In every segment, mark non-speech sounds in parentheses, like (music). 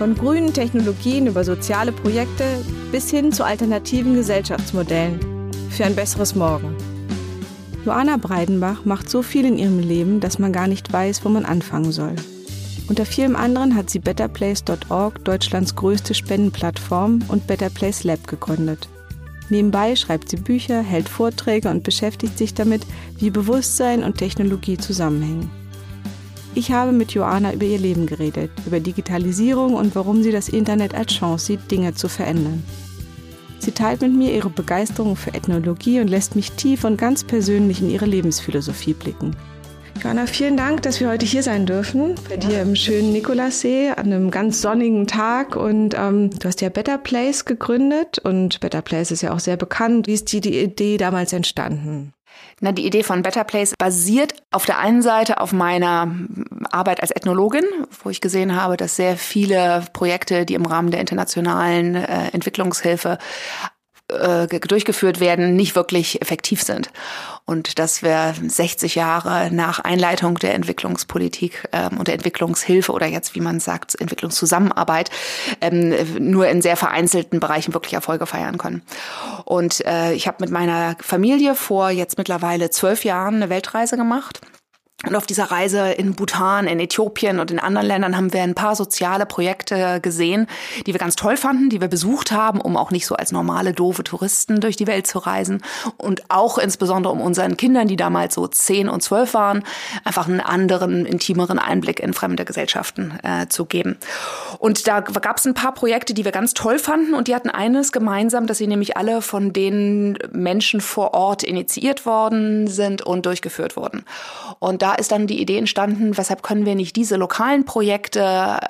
Von grünen Technologien über soziale Projekte bis hin zu alternativen Gesellschaftsmodellen für ein besseres Morgen. Joanna Breidenbach macht so viel in ihrem Leben, dass man gar nicht weiß, wo man anfangen soll. Unter vielem anderen hat sie betterplace.org, Deutschlands größte Spendenplattform, und Better Place Lab gegründet. Nebenbei schreibt sie Bücher, hält Vorträge und beschäftigt sich damit, wie Bewusstsein und Technologie zusammenhängen. Ich habe mit Joanna über ihr Leben geredet, über Digitalisierung und warum sie das Internet als Chance sieht, Dinge zu verändern. Sie teilt mit mir ihre Begeisterung für Ethnologie und lässt mich tief und ganz persönlich in ihre Lebensphilosophie blicken. Johanna, vielen Dank, dass wir heute hier sein dürfen, bei dir im schönen Nikolassee an einem ganz sonnigen Tag. Und ähm, du hast ja Better Place gegründet und Better Place ist ja auch sehr bekannt. Wie ist die, die Idee damals entstanden? Na, die Idee von Better Place basiert auf der einen Seite auf meiner Arbeit als Ethnologin, wo ich gesehen habe, dass sehr viele Projekte, die im Rahmen der internationalen äh, Entwicklungshilfe äh, durchgeführt werden, nicht wirklich effektiv sind. Und dass wir 60 Jahre nach Einleitung der Entwicklungspolitik ähm, und der Entwicklungshilfe oder jetzt, wie man sagt, Entwicklungszusammenarbeit, ähm, nur in sehr vereinzelten Bereichen wirklich Erfolge feiern können. Und äh, ich habe mit meiner Familie vor jetzt mittlerweile zwölf Jahren eine Weltreise gemacht und auf dieser Reise in Bhutan, in Äthiopien und in anderen Ländern haben wir ein paar soziale Projekte gesehen, die wir ganz toll fanden, die wir besucht haben, um auch nicht so als normale doofe Touristen durch die Welt zu reisen und auch insbesondere um unseren Kindern, die damals so zehn und zwölf waren, einfach einen anderen, intimeren Einblick in fremde Gesellschaften äh, zu geben. Und da gab es ein paar Projekte, die wir ganz toll fanden und die hatten eines gemeinsam, dass sie nämlich alle von den Menschen vor Ort initiiert worden sind und durchgeführt wurden. Und da ist dann die Idee entstanden, weshalb können wir nicht diese lokalen Projekte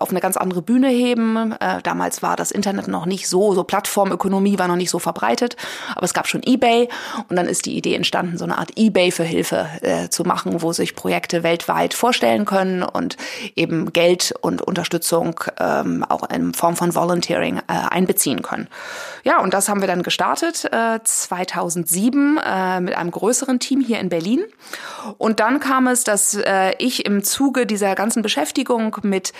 auf eine ganz andere Bühne heben. Äh, damals war das Internet noch nicht so, so Plattformökonomie war noch nicht so verbreitet, aber es gab schon eBay und dann ist die Idee entstanden, so eine Art eBay für Hilfe äh, zu machen, wo sich Projekte weltweit vorstellen können und eben Geld und Unterstützung ähm, auch in Form von Volunteering äh, einbeziehen können. Ja, und das haben wir dann gestartet äh, 2007 äh, mit einem größeren Team hier in Berlin. Und dann kam es, dass äh, ich im Zuge dieser ganzen Beschäftigung mit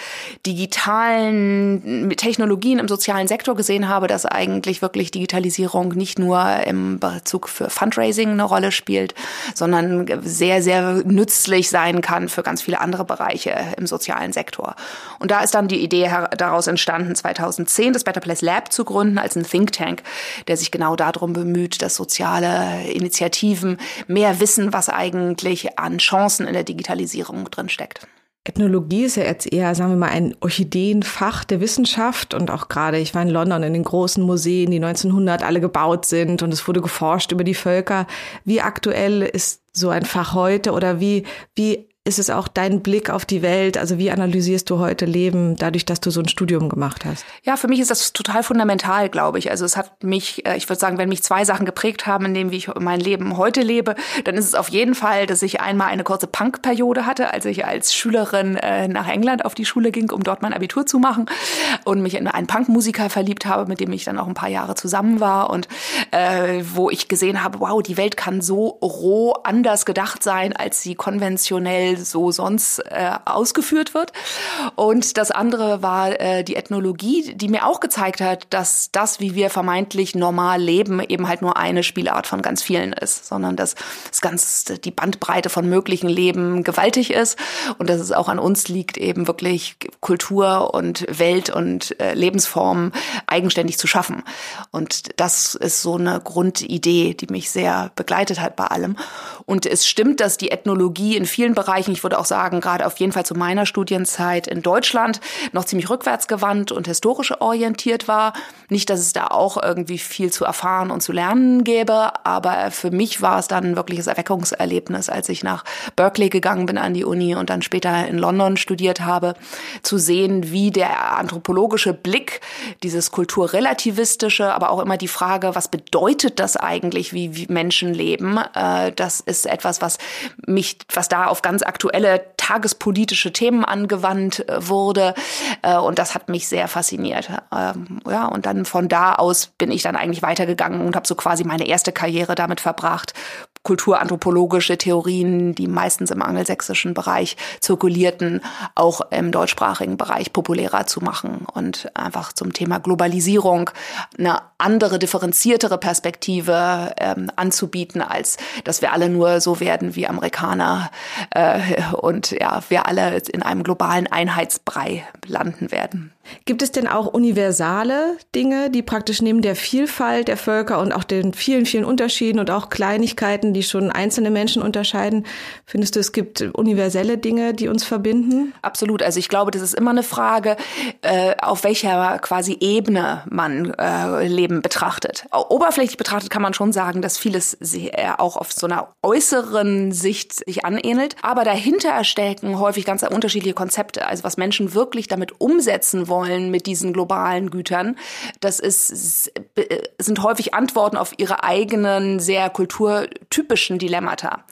digitalen Technologien im sozialen Sektor gesehen habe, dass eigentlich wirklich Digitalisierung nicht nur im Bezug für Fundraising eine Rolle spielt, sondern sehr, sehr nützlich sein kann für ganz viele andere Bereiche im sozialen Sektor. Und da ist dann die Idee daraus entstanden, 2010 das Better Place Lab zu gründen als ein Think Tank, der sich genau darum bemüht, dass soziale Initiativen mehr wissen, was eigentlich an Chancen in der Digitalisierung drin steckt. Ethnologie ist ja jetzt eher, sagen wir mal, ein Orchideenfach der Wissenschaft und auch gerade, ich war in London in den großen Museen, die 1900 alle gebaut sind und es wurde geforscht über die Völker. Wie aktuell ist so ein Fach heute oder wie, wie ist es auch dein Blick auf die Welt? Also wie analysierst du heute Leben, dadurch, dass du so ein Studium gemacht hast? Ja, für mich ist das total fundamental, glaube ich. Also es hat mich, äh, ich würde sagen, wenn mich zwei Sachen geprägt haben, in dem, wie ich mein Leben heute lebe, dann ist es auf jeden Fall, dass ich einmal eine kurze Punk-Periode hatte, als ich als Schülerin äh, nach England auf die Schule ging, um dort mein Abitur zu machen und mich in einen Punk-Musiker verliebt habe, mit dem ich dann auch ein paar Jahre zusammen war und äh, wo ich gesehen habe, wow, die Welt kann so roh anders gedacht sein, als sie konventionell so sonst äh, ausgeführt wird. Und das andere war äh, die Ethnologie, die mir auch gezeigt hat, dass das, wie wir vermeintlich normal leben, eben halt nur eine Spielart von ganz vielen ist, sondern dass es ganz die Bandbreite von möglichen Leben gewaltig ist und dass es auch an uns liegt, eben wirklich Kultur und Welt und äh, Lebensformen eigenständig zu schaffen. Und das ist so eine Grundidee, die mich sehr begleitet hat bei allem. Und es stimmt, dass die Ethnologie in vielen Bereichen Bereichen. Ich würde auch sagen, gerade auf jeden Fall zu meiner Studienzeit in Deutschland noch ziemlich rückwärtsgewandt und historisch orientiert war. Nicht, dass es da auch irgendwie viel zu erfahren und zu lernen gäbe, aber für mich war es dann ein wirkliches Erweckungserlebnis, als ich nach Berkeley gegangen bin an die Uni und dann später in London studiert habe, zu sehen, wie der anthropologische Blick, dieses kulturrelativistische, aber auch immer die Frage, was bedeutet das eigentlich, wie, wie Menschen leben, äh, das ist etwas, was mich, was da auf ganz aktuelle tagespolitische Themen angewandt äh, wurde. Äh, und das hat mich sehr fasziniert. Ähm, ja, und dann von da aus bin ich dann eigentlich weitergegangen und habe so quasi meine erste Karriere damit verbracht, kulturanthropologische Theorien, die meistens im angelsächsischen Bereich zirkulierten, auch im deutschsprachigen Bereich populärer zu machen und einfach zum Thema Globalisierung eine andere, differenziertere Perspektive ähm, anzubieten, als dass wir alle nur so werden wie Amerikaner äh, und ja, wir alle in einem globalen Einheitsbrei landen werden. Gibt es denn auch universale Dinge, die praktisch neben der Vielfalt der Völker und auch den vielen, vielen Unterschieden und auch Kleinigkeiten, die schon einzelne Menschen unterscheiden, findest du, es gibt universelle Dinge, die uns verbinden? Absolut. Also ich glaube, das ist immer eine Frage, äh, auf welcher quasi Ebene man äh, Leben betrachtet. Oberflächlich betrachtet kann man schon sagen, dass vieles auch auf so einer äußeren Sicht sich anähnelt. Aber dahinter stecken häufig ganz unterschiedliche Konzepte. Also was Menschen wirklich damit umsetzen wollen mit diesen globalen Gütern, das ist, sind häufig Antworten auf ihre eigenen sehr kulturtypischen Dilemmata.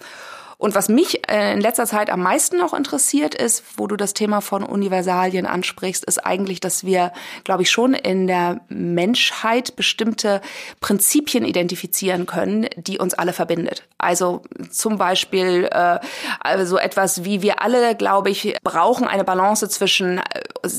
Und was mich äh, in letzter Zeit am meisten noch interessiert ist, wo du das Thema von Universalien ansprichst, ist eigentlich, dass wir, glaube ich, schon in der Menschheit bestimmte Prinzipien identifizieren können, die uns alle verbindet. Also zum Beispiel äh, also etwas wie wir alle, glaube ich, brauchen eine Balance zwischen äh,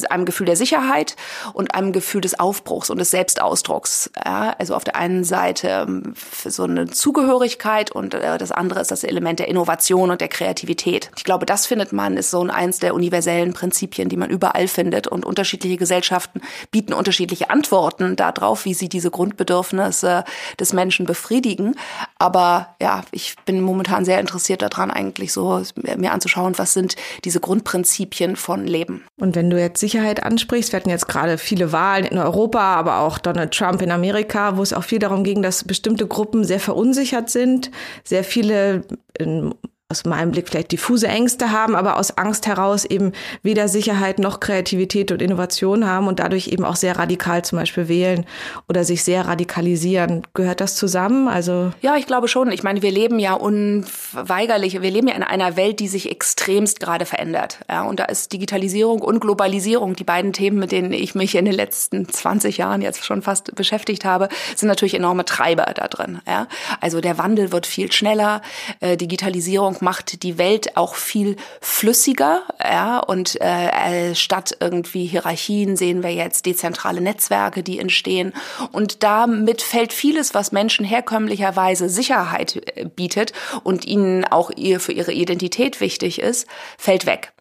einem Gefühl der Sicherheit und einem Gefühl des Aufbruchs und des Selbstausdrucks. Ja? Also auf der einen Seite ähm, so eine Zugehörigkeit und äh, das andere ist das Element der Innovation Innovation und der Kreativität. Ich glaube, das findet man, ist so eins der universellen Prinzipien, die man überall findet. Und unterschiedliche Gesellschaften bieten unterschiedliche Antworten darauf, wie sie diese Grundbedürfnisse des Menschen befriedigen. Aber ja, ich bin momentan sehr interessiert daran, eigentlich so mir anzuschauen, was sind diese Grundprinzipien von Leben. Und wenn du jetzt Sicherheit ansprichst, wir hatten jetzt gerade viele Wahlen in Europa, aber auch Donald Trump in Amerika, wo es auch viel darum ging, dass bestimmte Gruppen sehr verunsichert sind, sehr viele in aus meinem Blick vielleicht diffuse Ängste haben, aber aus Angst heraus eben weder Sicherheit noch Kreativität und Innovation haben und dadurch eben auch sehr radikal zum Beispiel wählen oder sich sehr radikalisieren. Gehört das zusammen? Also ja, ich glaube schon. Ich meine, wir leben ja unweigerlich, wir leben ja in einer Welt, die sich extremst gerade verändert. Ja, und da ist Digitalisierung und Globalisierung, die beiden Themen, mit denen ich mich in den letzten 20 Jahren jetzt schon fast beschäftigt habe, sind natürlich enorme Treiber da drin. Ja, also der Wandel wird viel schneller, äh, Digitalisierung macht die Welt auch viel flüssiger, ja, und äh, statt irgendwie Hierarchien sehen wir jetzt dezentrale Netzwerke, die entstehen und damit fällt vieles, was Menschen herkömmlicherweise Sicherheit äh, bietet und ihnen auch ihr für ihre Identität wichtig ist, fällt weg.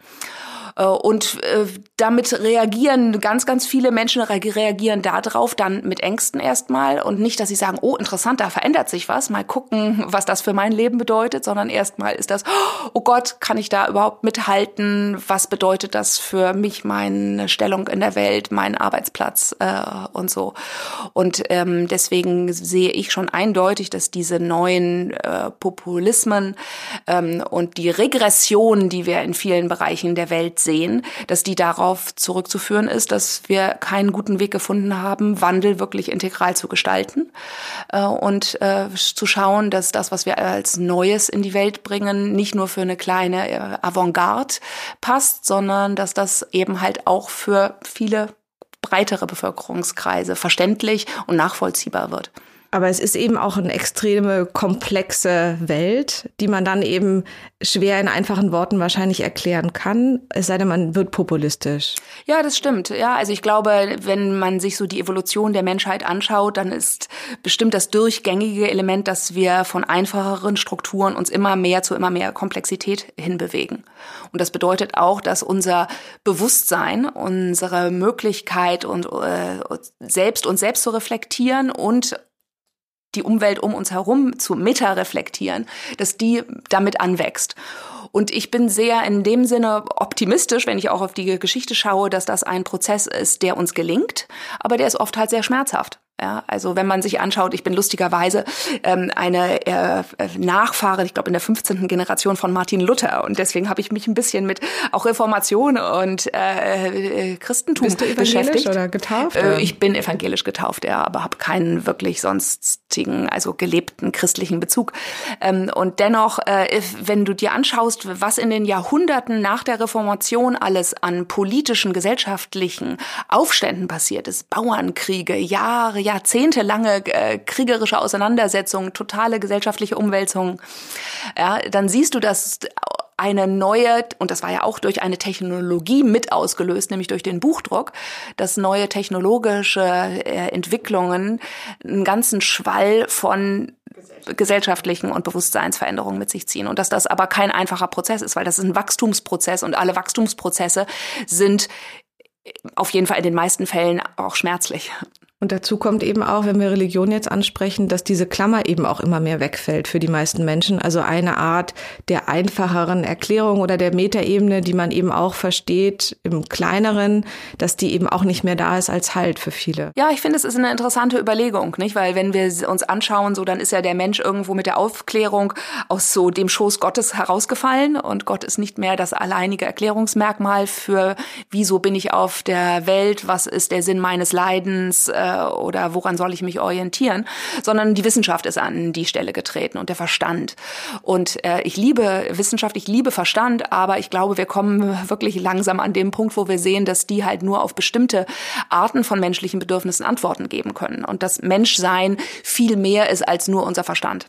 Äh, und äh, damit reagieren ganz, ganz viele Menschen reagieren darauf dann mit Ängsten erstmal und nicht, dass sie sagen, oh, interessant, da verändert sich was, mal gucken, was das für mein Leben bedeutet, sondern erstmal ist das, oh Gott, kann ich da überhaupt mithalten? Was bedeutet das für mich, meine Stellung in der Welt, meinen Arbeitsplatz äh, und so. Und ähm, deswegen sehe ich schon eindeutig, dass diese neuen äh, Populismen ähm, und die Regression, die wir in vielen Bereichen der Welt sehen, dass die darauf zurückzuführen ist, dass wir keinen guten Weg gefunden haben, Wandel wirklich integral zu gestalten äh, und äh, zu schauen, dass das, was wir als Neues in die Welt bringen, nicht nur für eine kleine äh, Avantgarde passt, sondern dass das eben halt auch für viele breitere Bevölkerungskreise verständlich und nachvollziehbar wird. Aber es ist eben auch eine extreme komplexe Welt, die man dann eben schwer in einfachen Worten wahrscheinlich erklären kann, es sei denn, man wird populistisch. Ja, das stimmt. Ja, also ich glaube, wenn man sich so die Evolution der Menschheit anschaut, dann ist bestimmt das durchgängige Element, dass wir von einfacheren Strukturen uns immer mehr zu immer mehr Komplexität hinbewegen. Und das bedeutet auch, dass unser Bewusstsein, unsere Möglichkeit und äh, selbst uns selbst zu reflektieren und die Umwelt um uns herum zu meta-reflektieren, dass die damit anwächst. Und ich bin sehr in dem Sinne optimistisch, wenn ich auch auf die Geschichte schaue, dass das ein Prozess ist, der uns gelingt, aber der ist oft halt sehr schmerzhaft. Ja, also wenn man sich anschaut, ich bin lustigerweise ähm, eine äh, Nachfahre, ich glaube in der 15. Generation von Martin Luther und deswegen habe ich mich ein bisschen mit auch Reformation und äh, äh Christentum Bist du evangelisch beschäftigt. oder getauft? Äh, ich bin evangelisch getauft, ja, aber habe keinen wirklich sonstigen, also gelebten christlichen Bezug. Ähm, und dennoch, äh, wenn du dir anschaust, was in den Jahrhunderten nach der Reformation alles an politischen, gesellschaftlichen Aufständen passiert ist, Bauernkriege, Jahre, jahrzehntelange äh, kriegerische Auseinandersetzungen, totale gesellschaftliche Umwälzungen, ja, dann siehst du, dass eine neue, und das war ja auch durch eine Technologie mit ausgelöst, nämlich durch den Buchdruck, dass neue technologische äh, Entwicklungen einen ganzen Schwall von gesellschaftlichen und Bewusstseinsveränderungen mit sich ziehen. Und dass das aber kein einfacher Prozess ist, weil das ist ein Wachstumsprozess und alle Wachstumsprozesse sind auf jeden Fall in den meisten Fällen auch schmerzlich. Und dazu kommt eben auch, wenn wir Religion jetzt ansprechen, dass diese Klammer eben auch immer mehr wegfällt für die meisten Menschen. Also eine Art der einfacheren Erklärung oder der Metaebene, die man eben auch versteht im kleineren, dass die eben auch nicht mehr da ist als Halt für viele. Ja, ich finde, es ist eine interessante Überlegung, nicht? Weil wenn wir uns anschauen, so dann ist ja der Mensch irgendwo mit der Aufklärung aus so dem Schoß Gottes herausgefallen und Gott ist nicht mehr das alleinige Erklärungsmerkmal für, wieso bin ich auf der Welt, was ist der Sinn meines Leidens, äh, oder woran soll ich mich orientieren, sondern die Wissenschaft ist an die Stelle getreten und der Verstand. Und äh, ich liebe Wissenschaft, ich liebe Verstand, aber ich glaube, wir kommen wirklich langsam an dem Punkt, wo wir sehen, dass die halt nur auf bestimmte Arten von menschlichen Bedürfnissen Antworten geben können und das Menschsein viel mehr ist als nur unser Verstand.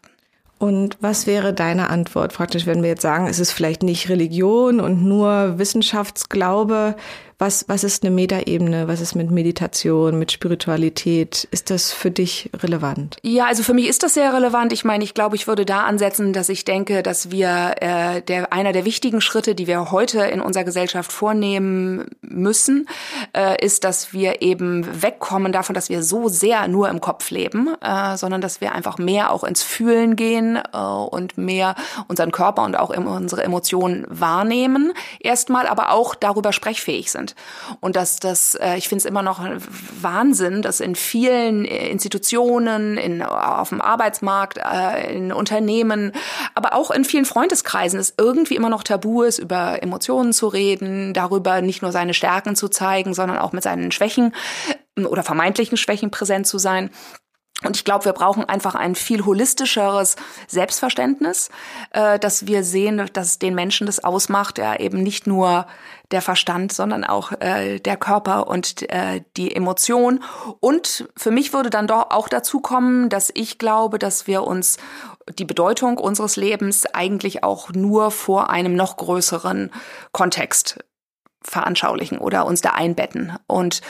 Und was wäre deine Antwort praktisch, wenn wir jetzt sagen, es ist vielleicht nicht Religion und nur Wissenschaftsglaube? Was, was ist eine Metaebene? Was ist mit Meditation, mit Spiritualität? Ist das für dich relevant? Ja, also für mich ist das sehr relevant. Ich meine, ich glaube, ich würde da ansetzen, dass ich denke, dass wir äh, der einer der wichtigen Schritte, die wir heute in unserer Gesellschaft vornehmen müssen, äh, ist, dass wir eben wegkommen davon, dass wir so sehr nur im Kopf leben, äh, sondern dass wir einfach mehr auch ins Fühlen gehen äh, und mehr unseren Körper und auch unsere Emotionen wahrnehmen. Erstmal, aber auch darüber sprechfähig sind sind. Und dass das, äh, ich finde es immer noch Wahnsinn, dass in vielen äh, Institutionen, in, auf dem Arbeitsmarkt, äh, in Unternehmen, aber auch in vielen Freundeskreisen es irgendwie immer noch tabu ist, über Emotionen zu reden, darüber nicht nur seine Stärken zu zeigen, sondern auch mit seinen Schwächen oder vermeintlichen Schwächen präsent zu sein. Und ich glaube, wir brauchen einfach ein viel holistischeres Selbstverständnis, dass wir sehen, dass den Menschen das ausmacht, ja eben nicht nur der Verstand, sondern auch äh, der Körper und äh, die Emotion. Und für mich würde dann doch auch dazu kommen, dass ich glaube, dass wir uns die Bedeutung unseres Lebens eigentlich auch nur vor einem noch größeren Kontext veranschaulichen oder uns da einbetten. Und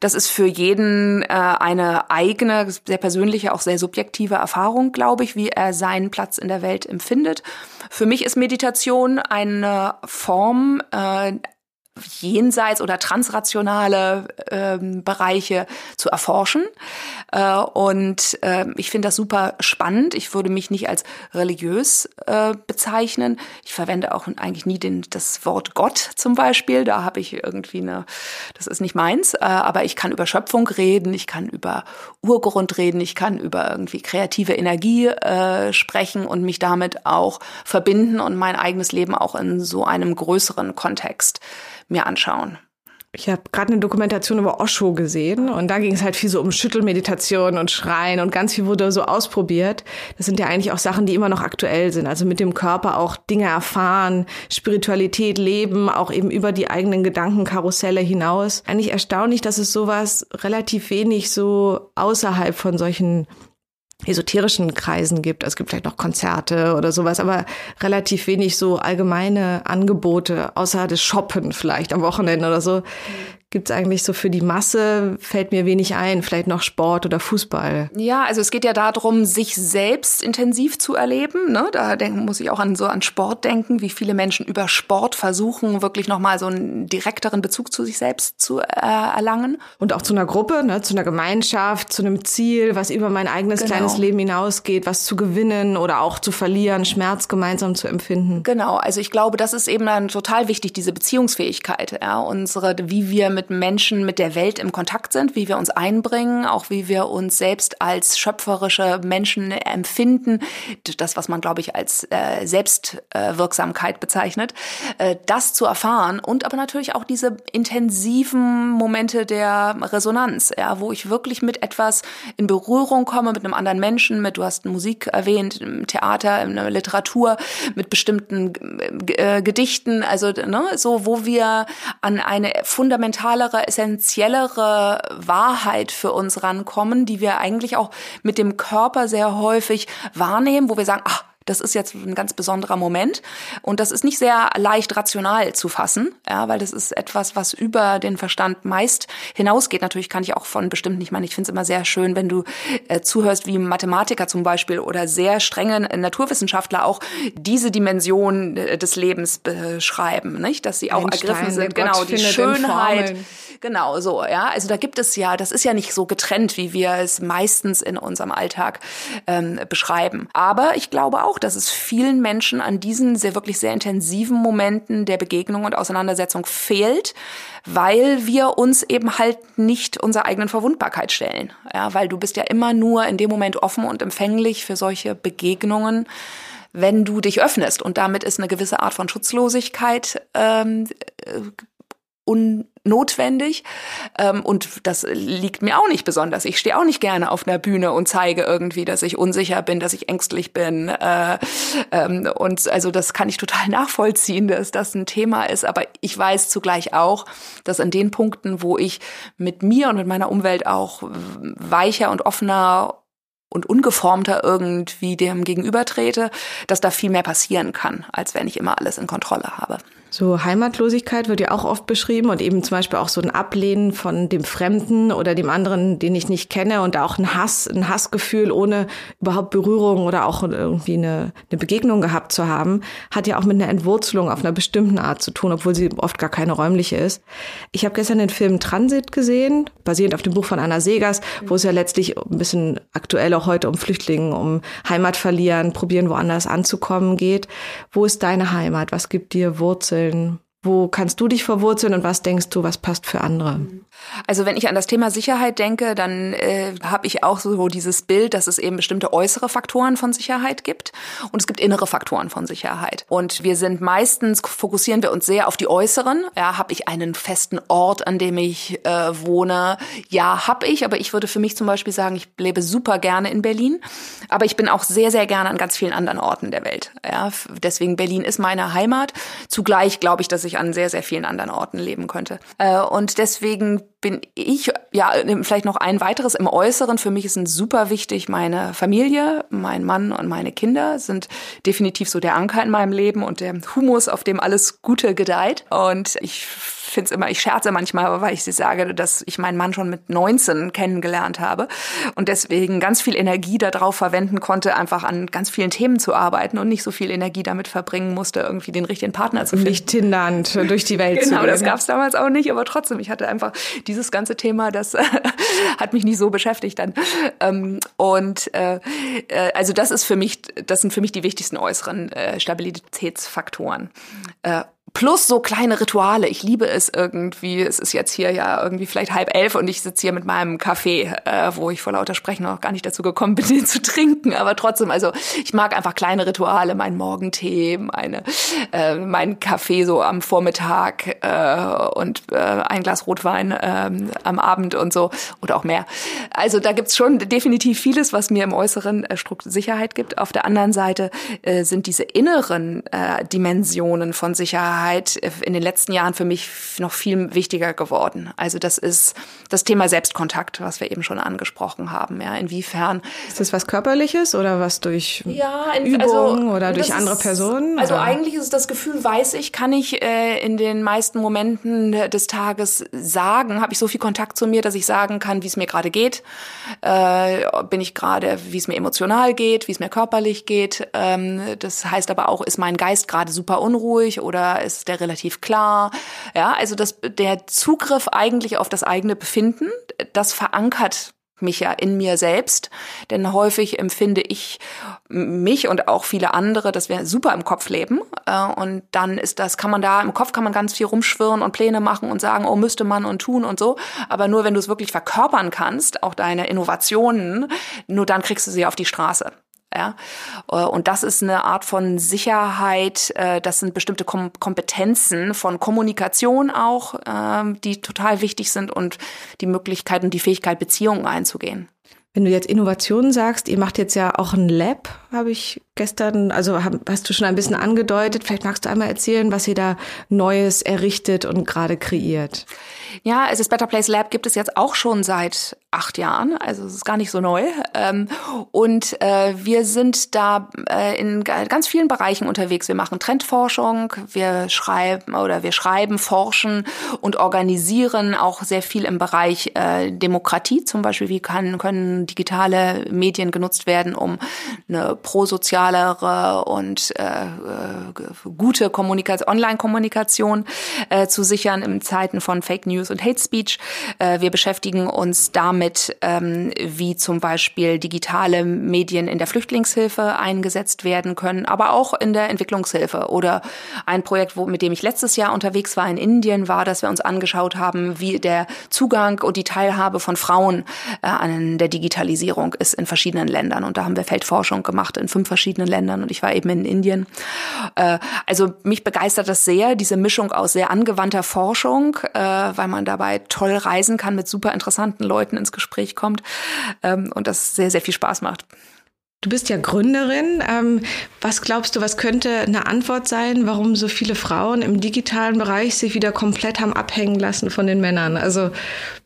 das ist für jeden äh, eine eigene, sehr persönliche, auch sehr subjektive Erfahrung, glaube ich, wie er seinen Platz in der Welt empfindet. Für mich ist Meditation eine Form, äh, jenseits oder transrationale ähm, Bereiche zu erforschen. Äh, und äh, ich finde das super spannend. Ich würde mich nicht als religiös äh, bezeichnen. Ich verwende auch eigentlich nie den, das Wort Gott zum Beispiel. Da habe ich irgendwie eine, das ist nicht meins. Äh, aber ich kann über Schöpfung reden, ich kann über Urgrund reden, ich kann über irgendwie kreative Energie äh, sprechen und mich damit auch verbinden und mein eigenes Leben auch in so einem größeren Kontext mir anschauen. Ich habe gerade eine Dokumentation über Osho gesehen und da ging es halt viel so um Schüttelmeditation und Schreien und ganz viel wurde so ausprobiert. Das sind ja eigentlich auch Sachen, die immer noch aktuell sind. Also mit dem Körper auch Dinge erfahren, Spiritualität leben, auch eben über die eigenen Gedankenkarusselle hinaus. Eigentlich erstaunlich, dass es sowas relativ wenig so außerhalb von solchen esoterischen Kreisen gibt. Also es gibt vielleicht noch Konzerte oder sowas, aber relativ wenig so allgemeine Angebote, außer das Shoppen vielleicht am Wochenende oder so. Gibt es eigentlich so für die Masse, fällt mir wenig ein, vielleicht noch Sport oder Fußball. Ja, also es geht ja darum, sich selbst intensiv zu erleben. Ne? Da denken, muss ich auch an so an Sport denken, wie viele Menschen über Sport versuchen, wirklich nochmal so einen direkteren Bezug zu sich selbst zu äh, erlangen. Und auch zu einer Gruppe, ne? zu einer Gemeinschaft, zu einem Ziel, was über mein eigenes genau. kleines Leben hinausgeht, was zu gewinnen oder auch zu verlieren, Schmerz gemeinsam zu empfinden. Genau, also ich glaube, das ist eben dann total wichtig, diese Beziehungsfähigkeit, ja, unsere, wie wir mit Menschen, mit der Welt im Kontakt sind, wie wir uns einbringen, auch wie wir uns selbst als schöpferische Menschen empfinden, das, was man, glaube ich, als äh, Selbstwirksamkeit bezeichnet, äh, das zu erfahren und aber natürlich auch diese intensiven Momente der Resonanz, ja, wo ich wirklich mit etwas in Berührung komme, mit einem anderen Menschen, mit, du hast Musik erwähnt, im Theater, in der Literatur, mit bestimmten äh, Gedichten, also ne, so, wo wir an eine fundamentalere, essentiellere Wahrheit für uns rankommen, die wir eigentlich auch mit dem Körper sehr häufig wahrnehmen, wo wir sagen, ach, das ist jetzt ein ganz besonderer Moment. Und das ist nicht sehr leicht rational zu fassen, ja, weil das ist etwas, was über den Verstand meist hinausgeht. Natürlich kann ich auch von bestimmt nicht, ich meine, ich finde es immer sehr schön, wenn du äh, zuhörst, wie Mathematiker zum Beispiel oder sehr strenge Naturwissenschaftler auch diese Dimension äh, des Lebens beschreiben, nicht? Dass sie auch Einstein, ergriffen sind. Genau, die Schönheit. Genau, so, ja. Also da gibt es ja, das ist ja nicht so getrennt, wie wir es meistens in unserem Alltag ähm, beschreiben. Aber ich glaube auch, dass es vielen Menschen an diesen sehr wirklich sehr intensiven Momenten der Begegnung und Auseinandersetzung fehlt, weil wir uns eben halt nicht unserer eigenen Verwundbarkeit stellen. Ja, weil du bist ja immer nur in dem Moment offen und empfänglich für solche Begegnungen wenn du dich öffnest. Und damit ist eine gewisse Art von Schutzlosigkeit ähm, äh, unnotwendig. Ähm, und das liegt mir auch nicht besonders. Ich stehe auch nicht gerne auf einer Bühne und zeige irgendwie, dass ich unsicher bin, dass ich ängstlich bin. Äh, ähm, und also das kann ich total (laughs) nachvollziehen, dass das ein Thema ist. Aber ich weiß zugleich auch, dass an den Punkten, wo ich mit mir und mit meiner Umwelt auch weicher und offener und ungeformter irgendwie dem gegenüber trete, dass da viel mehr passieren kann, als wenn ich immer alles in Kontrolle habe. So Heimatlosigkeit wird ja auch oft beschrieben und eben zum Beispiel auch so ein Ablehnen von dem Fremden oder dem anderen, den ich nicht kenne und auch ein Hass, ein Hassgefühl ohne überhaupt Berührung oder auch irgendwie eine, eine Begegnung gehabt zu haben, hat ja auch mit einer Entwurzelung auf einer bestimmten Art zu tun, obwohl sie oft gar keine räumliche ist. Ich habe gestern den Film Transit gesehen, basierend auf dem Buch von Anna Segers, wo es ja letztlich ein bisschen aktuell auch heute um Flüchtlinge, um Heimat verlieren, probieren woanders anzukommen geht. Wo ist deine Heimat? Was gibt dir Wurzeln? Verwurzeln? Wo kannst du dich verwurzeln und was denkst du, was passt für andere? Also wenn ich an das Thema Sicherheit denke, dann äh, habe ich auch so dieses Bild, dass es eben bestimmte äußere Faktoren von Sicherheit gibt und es gibt innere Faktoren von Sicherheit. Und wir sind meistens, fokussieren wir uns sehr auf die äußeren. Ja, habe ich einen festen Ort, an dem ich äh, wohne? Ja, habe ich, aber ich würde für mich zum Beispiel sagen, ich lebe super gerne in Berlin, aber ich bin auch sehr, sehr gerne an ganz vielen anderen Orten der Welt. Ja, deswegen Berlin ist meine Heimat. Zugleich glaube ich, dass ich an sehr, sehr vielen anderen Orten leben könnte. Äh, und deswegen bin ich, ja, vielleicht noch ein weiteres im Äußeren. Für mich ist super wichtig, meine Familie, mein Mann und meine Kinder sind definitiv so der Anker in meinem Leben und der Humus, auf dem alles Gute gedeiht. Und ich finde es immer, ich scherze manchmal, weil ich sie sage, dass ich meinen Mann schon mit 19 kennengelernt habe und deswegen ganz viel Energie darauf verwenden konnte, einfach an ganz vielen Themen zu arbeiten und nicht so viel Energie damit verbringen musste, irgendwie den richtigen Partner zu finden. Nicht tindernd durch die Welt genau, zu Genau, das gab es damals auch nicht, aber trotzdem, ich hatte einfach dieses ganze Thema, das (laughs) hat mich nicht so beschäftigt dann. Ähm, und äh, äh, also das ist für mich, das sind für mich die wichtigsten äußeren äh, Stabilitätsfaktoren. Plus so kleine Rituale. Ich liebe es irgendwie. Es ist jetzt hier ja irgendwie vielleicht halb elf und ich sitze hier mit meinem Kaffee, äh, wo ich vor lauter Sprechen noch gar nicht dazu gekommen bin, (laughs) den zu trinken. Aber trotzdem, also ich mag einfach kleine Rituale. Mein Morgentee, meine, äh, mein Kaffee so am Vormittag äh, und äh, ein Glas Rotwein äh, am Abend und so oder auch mehr. Also da gibt's schon definitiv vieles, was mir im Äußeren äh, Sicherheit gibt. Auf der anderen Seite äh, sind diese inneren äh, Dimensionen von Sicherheit Sicherheit in den letzten Jahren für mich noch viel wichtiger geworden. Also das ist das Thema Selbstkontakt, was wir eben schon angesprochen haben. Ja, inwiefern ist das was körperliches oder was durch ja, in, Übungen also, oder durch andere ist, Personen? Also oder? eigentlich ist es das Gefühl, weiß ich, kann ich äh, in den meisten Momenten des Tages sagen, habe ich so viel Kontakt zu mir, dass ich sagen kann, wie es mir gerade geht. Äh, bin ich gerade, wie es mir emotional geht, wie es mir körperlich geht. Ähm, das heißt aber auch, ist mein Geist gerade super unruhig oder ist der relativ klar? Ja, also das, der Zugriff eigentlich auf das eigene Befinden, das verankert mich ja in mir selbst, denn häufig empfinde ich mich und auch viele andere, dass wir super im Kopf leben äh, und dann ist das, kann man da, im Kopf kann man ganz viel rumschwirren und Pläne machen und sagen, oh, müsste man und tun und so, aber nur wenn du es wirklich verkörpern kannst, auch deine Innovationen, nur dann kriegst du sie auf die Straße. Ja, äh, und das ist eine Art von Sicherheit, äh, das sind bestimmte Kompetenzen von Kommunikation auch, ähm, die total wichtig sind und die Möglichkeit und die Fähigkeit, Beziehungen einzugehen. Wenn du jetzt Innovationen sagst, ihr macht jetzt ja auch ein Lab, habe ich gestern, also hast du schon ein bisschen angedeutet. Vielleicht magst du einmal erzählen, was ihr da Neues errichtet und gerade kreiert. Ja, also das Better Place Lab gibt es jetzt auch schon seit acht Jahren, also es ist gar nicht so neu. Ähm, und äh, wir sind da äh, in ganz vielen Bereichen unterwegs. Wir machen Trendforschung, wir schreiben oder wir schreiben, forschen und organisieren auch sehr viel im Bereich äh, Demokratie. Zum Beispiel, wie kann, können digitale Medien genutzt werden, um eine prosozialere und gute Kommunikation, Online-Kommunikation zu sichern in Zeiten von Fake News und Hate Speech. wir beschäftigen uns damit damit, ähm, wie zum Beispiel digitale Medien in der Flüchtlingshilfe eingesetzt werden können, aber auch in der Entwicklungshilfe. Oder ein Projekt, wo, mit dem ich letztes Jahr unterwegs war in Indien, war, dass wir uns angeschaut haben, wie der Zugang und die Teilhabe von Frauen äh, an der Digitalisierung ist in verschiedenen Ländern. Und da haben wir Feldforschung gemacht in fünf verschiedenen Ländern und ich war eben in Indien. Äh, also mich begeistert das sehr, diese Mischung aus sehr angewandter Forschung, äh, weil man dabei toll reisen kann mit super interessanten Leuten ins Gespräch kommt ähm, und das sehr, sehr viel Spaß macht. Du bist ja Gründerin. Ähm, was glaubst du, was könnte eine Antwort sein, warum so viele Frauen im digitalen Bereich sich wieder komplett haben abhängen lassen von den Männern? Also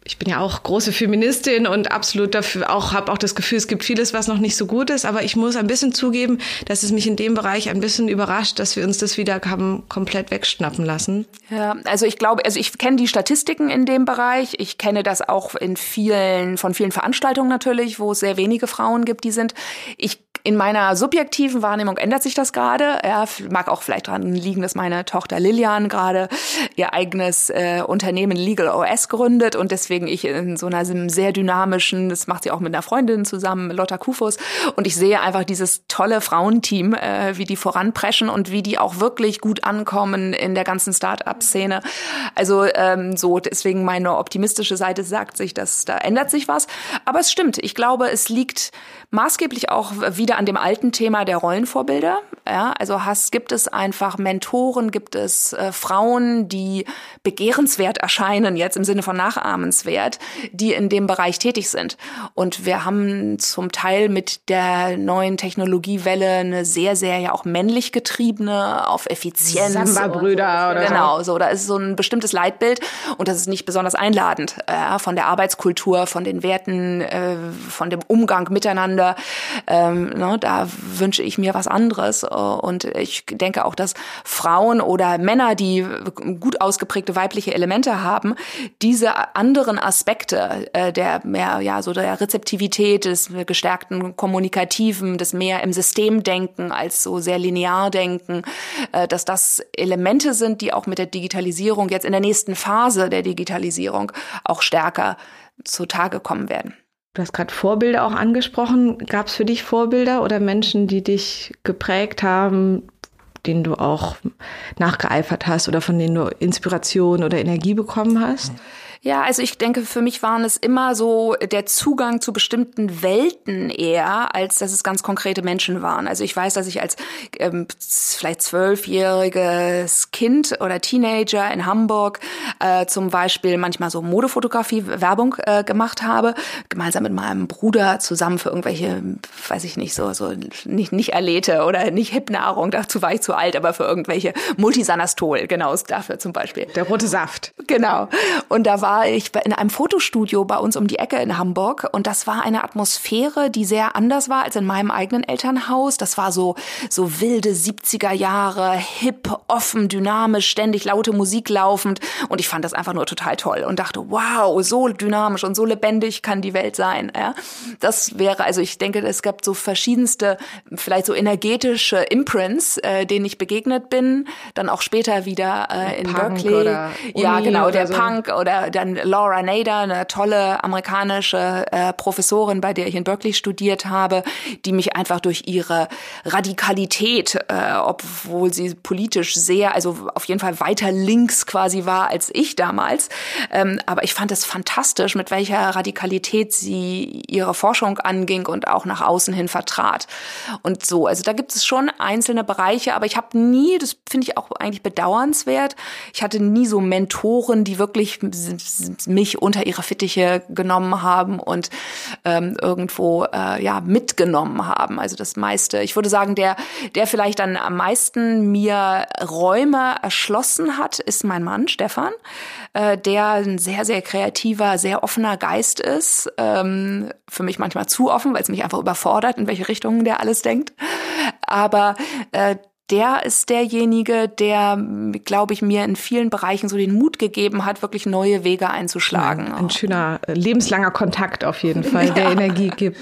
ich bin ja auch große Feministin und absolut dafür auch habe auch das Gefühl, es gibt vieles, was noch nicht so gut ist, aber ich muss ein bisschen zugeben, dass es mich in dem Bereich ein bisschen überrascht, dass wir uns das wieder haben komplett wegschnappen lassen. Ja, also ich glaube, also ich kenne die Statistiken in dem Bereich, ich kenne das auch in vielen von vielen Veranstaltungen natürlich, wo es sehr wenige Frauen gibt, die sind ich in meiner subjektiven Wahrnehmung ändert sich das gerade. Ja, mag auch vielleicht daran liegen, dass meine Tochter Lilian gerade ihr eigenes äh, Unternehmen Legal OS gründet und deswegen ich in so einer sehr dynamischen, das macht sie auch mit einer Freundin zusammen, Lotta Kufus, und ich sehe einfach dieses tolle Frauenteam, äh, wie die voranpreschen und wie die auch wirklich gut ankommen in der ganzen Start-up-Szene. Also ähm, so deswegen meine optimistische Seite sagt sich, dass da ändert sich was. Aber es stimmt. Ich glaube, es liegt maßgeblich auch wieder an dem alten Thema der Rollenvorbilder. Ja, also hast, gibt es einfach Mentoren, gibt es äh, Frauen, die begehrenswert erscheinen, jetzt im Sinne von nachahmenswert, die in dem Bereich tätig sind. Und wir haben zum Teil mit der neuen Technologiewelle eine sehr, sehr ja auch männlich getriebene, auf Effizienz. Samba-Brüder oder Genau, so. Da ist so ein bestimmtes Leitbild und das ist nicht besonders einladend. Äh, von der Arbeitskultur, von den Werten, äh, von dem Umgang miteinander. Ähm, ne, da wünsche ich mir was anderes. Und ich denke auch, dass Frauen oder Männer, die gut ausgeprägte weibliche Elemente haben, diese anderen Aspekte äh, der mehr, ja, so der Rezeptivität, des gestärkten Kommunikativen, des mehr im System denken als so sehr linear denken, äh, dass das Elemente sind, die auch mit der Digitalisierung jetzt in der nächsten Phase der Digitalisierung auch stärker zutage kommen werden. Du hast gerade Vorbilder auch angesprochen. Gab es für dich Vorbilder oder Menschen, die dich geprägt haben, denen du auch nachgeeifert hast oder von denen du Inspiration oder Energie bekommen hast? Ja, also ich denke, für mich waren es immer so der Zugang zu bestimmten Welten eher, als dass es ganz konkrete Menschen waren. Also ich weiß, dass ich als ähm, vielleicht zwölfjähriges Kind oder Teenager in Hamburg äh, zum Beispiel manchmal so Modefotografie, Werbung äh, gemacht habe, gemeinsam mit meinem Bruder zusammen für irgendwelche, weiß ich nicht, so, so nicht, nicht Erlete oder nicht Hip-Nahrung, dazu war ich zu alt, aber für irgendwelche Multisanastol, genau, dafür zum Beispiel. Der rote Saft. Genau. Und da war war ich in einem Fotostudio bei uns um die Ecke in Hamburg und das war eine Atmosphäre, die sehr anders war als in meinem eigenen Elternhaus. Das war so, so wilde 70er Jahre, hip, offen, dynamisch, ständig laute Musik laufend und ich fand das einfach nur total toll und dachte, wow, so dynamisch und so lebendig kann die Welt sein. Ja? Das wäre, also ich denke, es gab so verschiedenste, vielleicht so energetische Imprints, äh, denen ich begegnet bin, dann auch später wieder äh, in Punk Berkeley. ja, genau, der so. Punk oder der dann Laura Nader, eine tolle amerikanische äh, Professorin, bei der ich in Berkeley studiert habe, die mich einfach durch ihre Radikalität, äh, obwohl sie politisch sehr, also auf jeden Fall weiter links quasi war als ich damals, ähm, aber ich fand es fantastisch, mit welcher Radikalität sie ihre Forschung anging und auch nach außen hin vertrat. Und so, also da gibt es schon einzelne Bereiche, aber ich habe nie, das finde ich auch eigentlich bedauernswert, ich hatte nie so Mentoren, die wirklich mich unter ihre Fittiche genommen haben und ähm, irgendwo äh, ja mitgenommen haben. Also das meiste, ich würde sagen, der, der vielleicht dann am meisten mir Räume erschlossen hat, ist mein Mann Stefan, äh, der ein sehr, sehr kreativer, sehr offener Geist ist. Ähm, für mich manchmal zu offen, weil es mich einfach überfordert, in welche Richtungen der alles denkt. Aber äh, der ist derjenige, der, glaube ich, mir in vielen Bereichen so den Mut gegeben hat, wirklich neue Wege einzuschlagen. Ein schöner, lebenslanger Kontakt auf jeden Fall, (laughs) ja. der Energie gibt.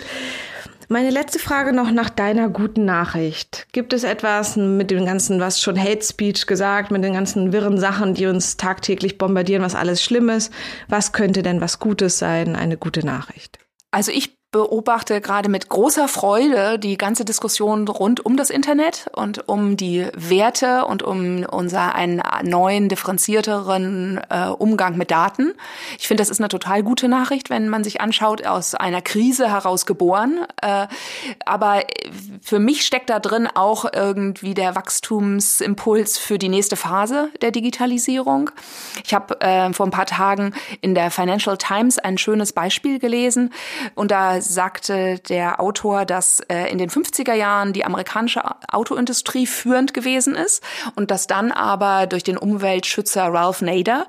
Meine letzte Frage noch nach deiner guten Nachricht. Gibt es etwas mit dem ganzen, was schon Hate Speech gesagt, mit den ganzen wirren Sachen, die uns tagtäglich bombardieren, was alles Schlimmes? Was könnte denn was Gutes sein, eine gute Nachricht? Also ich beobachte gerade mit großer Freude die ganze Diskussion rund um das Internet und um die Werte und um unser einen neuen, differenzierteren äh, Umgang mit Daten. Ich finde, das ist eine total gute Nachricht, wenn man sich anschaut, aus einer Krise heraus geboren. Äh, aber für mich steckt da drin auch irgendwie der Wachstumsimpuls für die nächste Phase der Digitalisierung. Ich habe äh, vor ein paar Tagen in der Financial Times ein schönes Beispiel gelesen und da sagte der Autor, dass äh, in den 50er Jahren die amerikanische Autoindustrie führend gewesen ist und dass dann aber durch den Umweltschützer Ralph Nader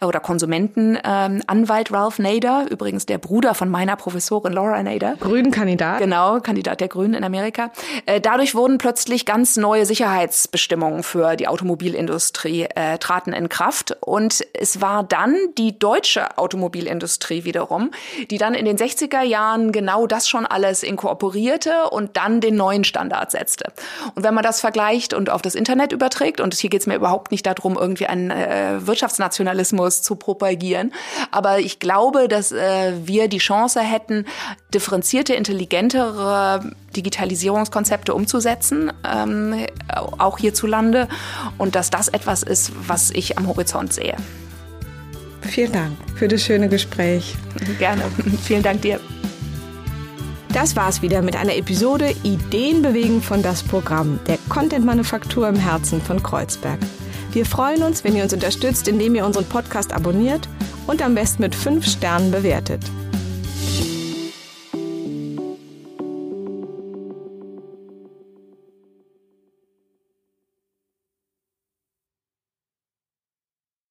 äh, oder Konsumentenanwalt ähm, Ralph Nader, übrigens der Bruder von meiner Professorin Laura Nader. Grünen Kandidat. Genau, Kandidat der Grünen in Amerika. Äh, dadurch wurden plötzlich ganz neue Sicherheitsbestimmungen für die Automobilindustrie äh, traten in Kraft und es war dann die deutsche Automobilindustrie wiederum, die dann in den 60er Jahren genau das schon alles inkorporierte und dann den neuen Standard setzte. Und wenn man das vergleicht und auf das Internet überträgt, und hier geht es mir überhaupt nicht darum, irgendwie einen äh, Wirtschaftsnationalismus zu propagieren, aber ich glaube, dass äh, wir die Chance hätten, differenzierte, intelligentere Digitalisierungskonzepte umzusetzen, ähm, auch hierzulande, und dass das etwas ist, was ich am Horizont sehe. Vielen Dank für das schöne Gespräch. Gerne. Vielen Dank dir. Das war's wieder mit einer Episode Ideen bewegen von das Programm, der Content-Manufaktur im Herzen von Kreuzberg. Wir freuen uns, wenn ihr uns unterstützt, indem ihr unseren Podcast abonniert und am besten mit fünf Sternen bewertet.